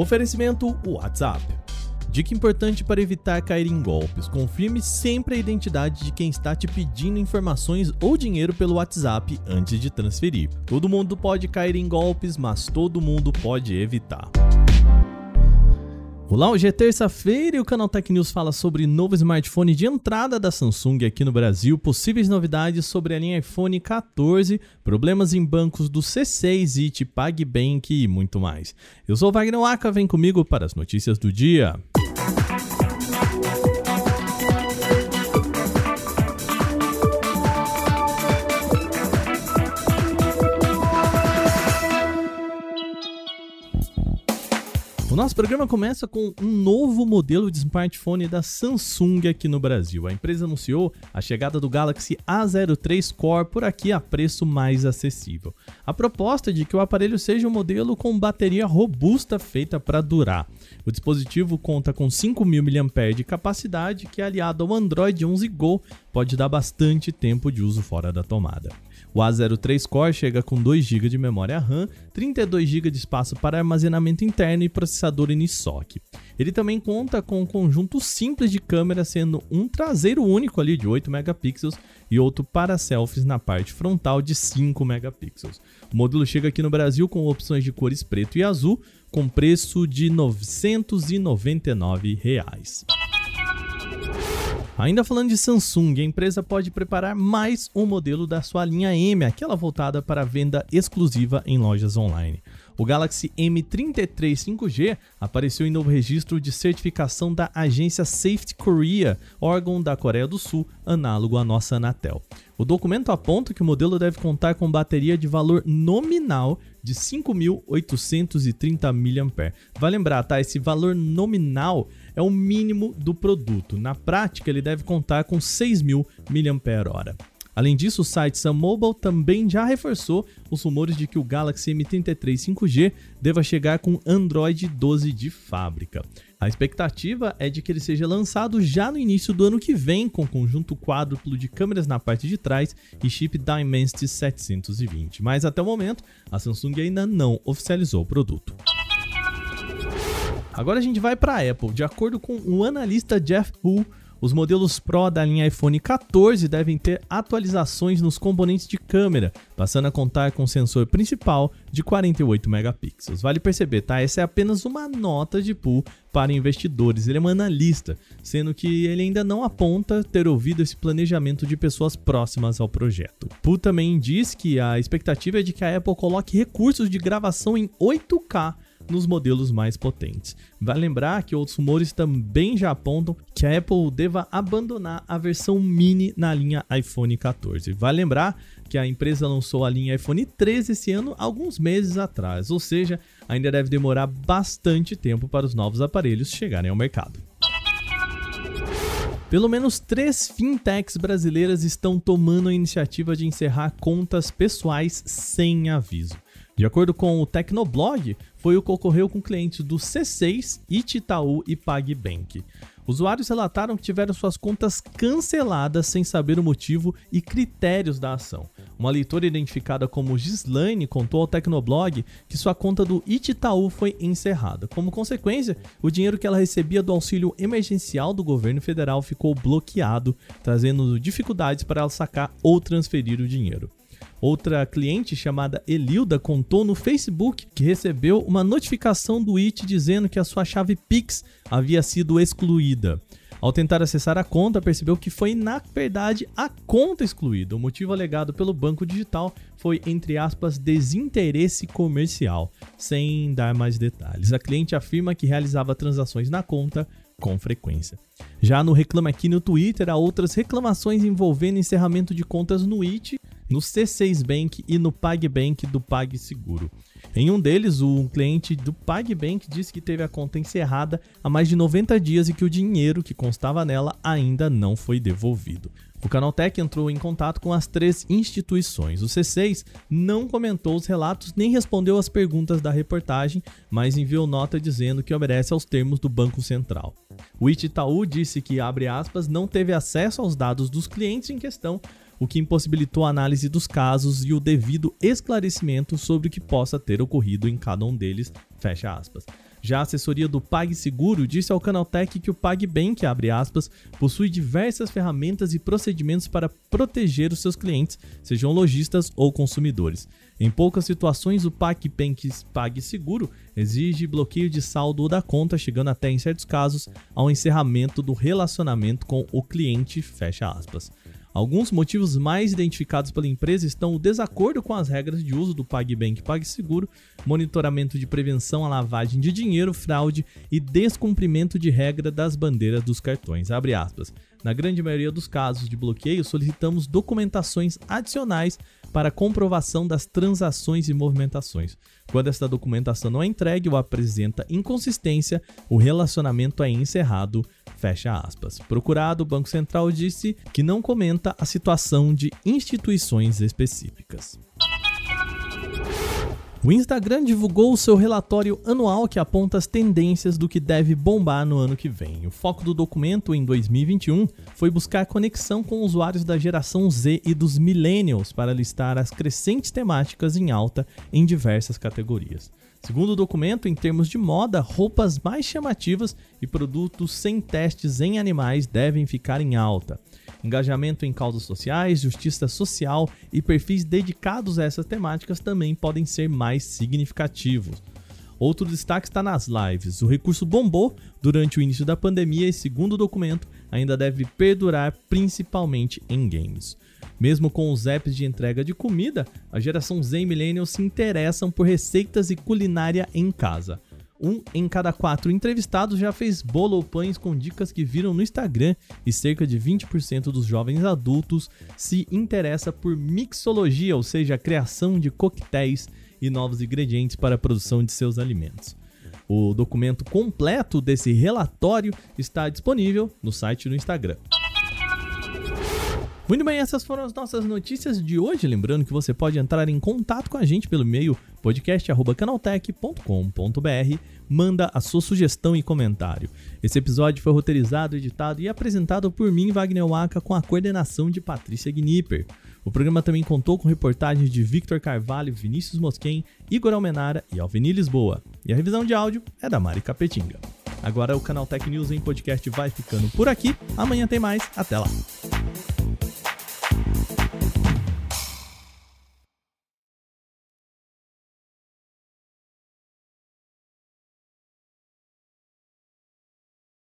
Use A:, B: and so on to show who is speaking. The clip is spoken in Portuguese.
A: Oferecimento WhatsApp. Dica importante para evitar cair em golpes: confirme sempre a identidade de quem está te pedindo informações ou dinheiro pelo WhatsApp antes de transferir. Todo mundo pode cair em golpes, mas todo mundo pode evitar. Olá, hoje é terça-feira e o canal Tech News fala sobre novo smartphone de entrada da Samsung aqui no Brasil, possíveis novidades sobre a linha iPhone 14, problemas em bancos do C6, IT, PagBank e muito mais. Eu sou o Wagner Waka, vem comigo para as notícias do dia. O nosso programa começa com um novo modelo de smartphone da Samsung aqui no Brasil. A empresa anunciou a chegada do Galaxy A03 Core por aqui a preço mais acessível. A proposta é de que o aparelho seja um modelo com bateria robusta feita para durar. O dispositivo conta com 5.000 mAh de capacidade que, aliado ao Android 11 Go, pode dar bastante tempo de uso fora da tomada. O A03 Core chega com 2 GB de memória RAM, 32 GB de espaço para armazenamento interno e processador Unisoc. Ele também conta com um conjunto simples de câmeras, sendo um traseiro único ali de 8 megapixels e outro para selfies na parte frontal de 5 megapixels. O modelo chega aqui no Brasil com opções de cores preto e azul, com preço de 999 reais. Ainda falando de Samsung, a empresa pode preparar mais um modelo da sua linha M, aquela voltada para venda exclusiva em lojas online. O Galaxy M33 5G apareceu em novo registro de certificação da agência Safety Korea, órgão da Coreia do Sul, análogo à nossa Anatel. O documento aponta que o modelo deve contar com bateria de valor nominal de 5.830 mAh. Vai lembrar, tá? Esse valor nominal é o mínimo do produto. Na prática, ele deve contar com 6.000 mAh. Além disso, o site Sun Mobile também já reforçou os rumores de que o Galaxy M33 5G deva chegar com Android 12 de fábrica. A expectativa é de que ele seja lançado já no início do ano que vem, com conjunto quádruplo de câmeras na parte de trás e chip Dimensity 720. Mas até o momento, a Samsung ainda não oficializou o produto. Agora a gente vai para a Apple. De acordo com o analista Jeff Hu, os modelos Pro da linha iPhone 14 devem ter atualizações nos componentes de câmera, passando a contar com sensor principal de 48 megapixels. Vale perceber, tá? Essa é apenas uma nota de pool para investidores. Ele é um analista, sendo que ele ainda não aponta ter ouvido esse planejamento de pessoas próximas ao projeto. Pool também diz que a expectativa é de que a Apple coloque recursos de gravação em 8K nos modelos mais potentes. Vale lembrar que outros rumores também já apontam que a Apple deva abandonar a versão mini na linha iPhone 14. Vale lembrar que a empresa lançou a linha iPhone 13 esse ano, alguns meses atrás, ou seja, ainda deve demorar bastante tempo para os novos aparelhos chegarem ao mercado. Pelo menos três fintechs brasileiras estão tomando a iniciativa de encerrar contas pessoais sem aviso. De acordo com o Tecnoblog, foi o que ocorreu com clientes do C6, Ititaú e PagBank. Usuários relataram que tiveram suas contas canceladas sem saber o motivo e critérios da ação. Uma leitora identificada como Gislaine contou ao Tecnoblog que sua conta do Ititaú foi encerrada. Como consequência, o dinheiro que ela recebia do auxílio emergencial do governo federal ficou bloqueado, trazendo dificuldades para ela sacar ou transferir o dinheiro. Outra cliente chamada Elilda contou no Facebook que recebeu uma notificação do IT dizendo que a sua chave Pix havia sido excluída. Ao tentar acessar a conta, percebeu que foi, na verdade, a conta excluída. O motivo alegado pelo banco digital foi, entre aspas, desinteresse comercial, sem dar mais detalhes. A cliente afirma que realizava transações na conta com frequência. Já no Reclame Aqui no Twitter, há outras reclamações envolvendo encerramento de contas no IT no C6 Bank e no PagBank do PagSeguro. Em um deles, um cliente do PagBank disse que teve a conta encerrada há mais de 90 dias e que o dinheiro que constava nela ainda não foi devolvido. O Canaltech entrou em contato com as três instituições. O C6 não comentou os relatos nem respondeu às perguntas da reportagem, mas enviou nota dizendo que obedece aos termos do Banco Central. O Itaú disse que, abre aspas, não teve acesso aos dados dos clientes em questão, o que impossibilitou a análise dos casos e o devido esclarecimento sobre o que possa ter ocorrido em cada um deles, fecha aspas. Já a assessoria do PagSeguro disse ao Canaltech que o PagBank, abre aspas, possui diversas ferramentas e procedimentos para proteger os seus clientes, sejam lojistas ou consumidores. Em poucas situações, o PagBank PagSeguro exige bloqueio de saldo da conta, chegando até, em certos casos, ao encerramento do relacionamento com o cliente, fecha aspas. Alguns motivos mais identificados pela empresa estão o desacordo com as regras de uso do PagBank e PagSeguro, monitoramento de prevenção à lavagem de dinheiro, fraude e descumprimento de regra das bandeiras dos cartões. Na grande maioria dos casos de bloqueio, solicitamos documentações adicionais para comprovação das transações e movimentações. Quando esta documentação não é entregue ou apresenta inconsistência, o relacionamento é encerrado. Fecha aspas. Procurado, o Banco Central disse que não comenta a situação de instituições específicas. O Instagram divulgou o seu relatório anual que aponta as tendências do que deve bombar no ano que vem. O foco do documento em 2021 foi buscar conexão com usuários da geração Z e dos millennials para listar as crescentes temáticas em alta em diversas categorias. Segundo o documento, em termos de moda, roupas mais chamativas e produtos sem testes em animais devem ficar em alta. Engajamento em causas sociais, justiça social e perfis dedicados a essas temáticas também podem ser mais significativos. Outro destaque está nas lives. O recurso bombou durante o início da pandemia e, segundo o documento, ainda deve perdurar principalmente em games. Mesmo com os apps de entrega de comida, a geração Z e Millennial se interessam por receitas e culinária em casa. Um em cada quatro entrevistados já fez bolo ou pães com dicas que viram no Instagram e cerca de 20% dos jovens adultos se interessa por mixologia, ou seja, a criação de coquetéis e novos ingredientes para a produção de seus alimentos. O documento completo desse relatório está disponível no site do Instagram. Muito bem, essas foram as nossas notícias de hoje. Lembrando que você pode entrar em contato com a gente pelo e-mail podcast.canaltech.com.br. Manda a sua sugestão e comentário. Esse episódio foi roteirizado, editado e apresentado por mim, Wagner Waka, com a coordenação de Patrícia Gnipper. O programa também contou com reportagens de Victor Carvalho, Vinícius Mosquen, Igor Almenara e Alveni Lisboa. E a revisão de áudio é da Mari Capetinga. Agora o Canal Tech News em podcast vai ficando por aqui. Amanhã tem mais. Até lá.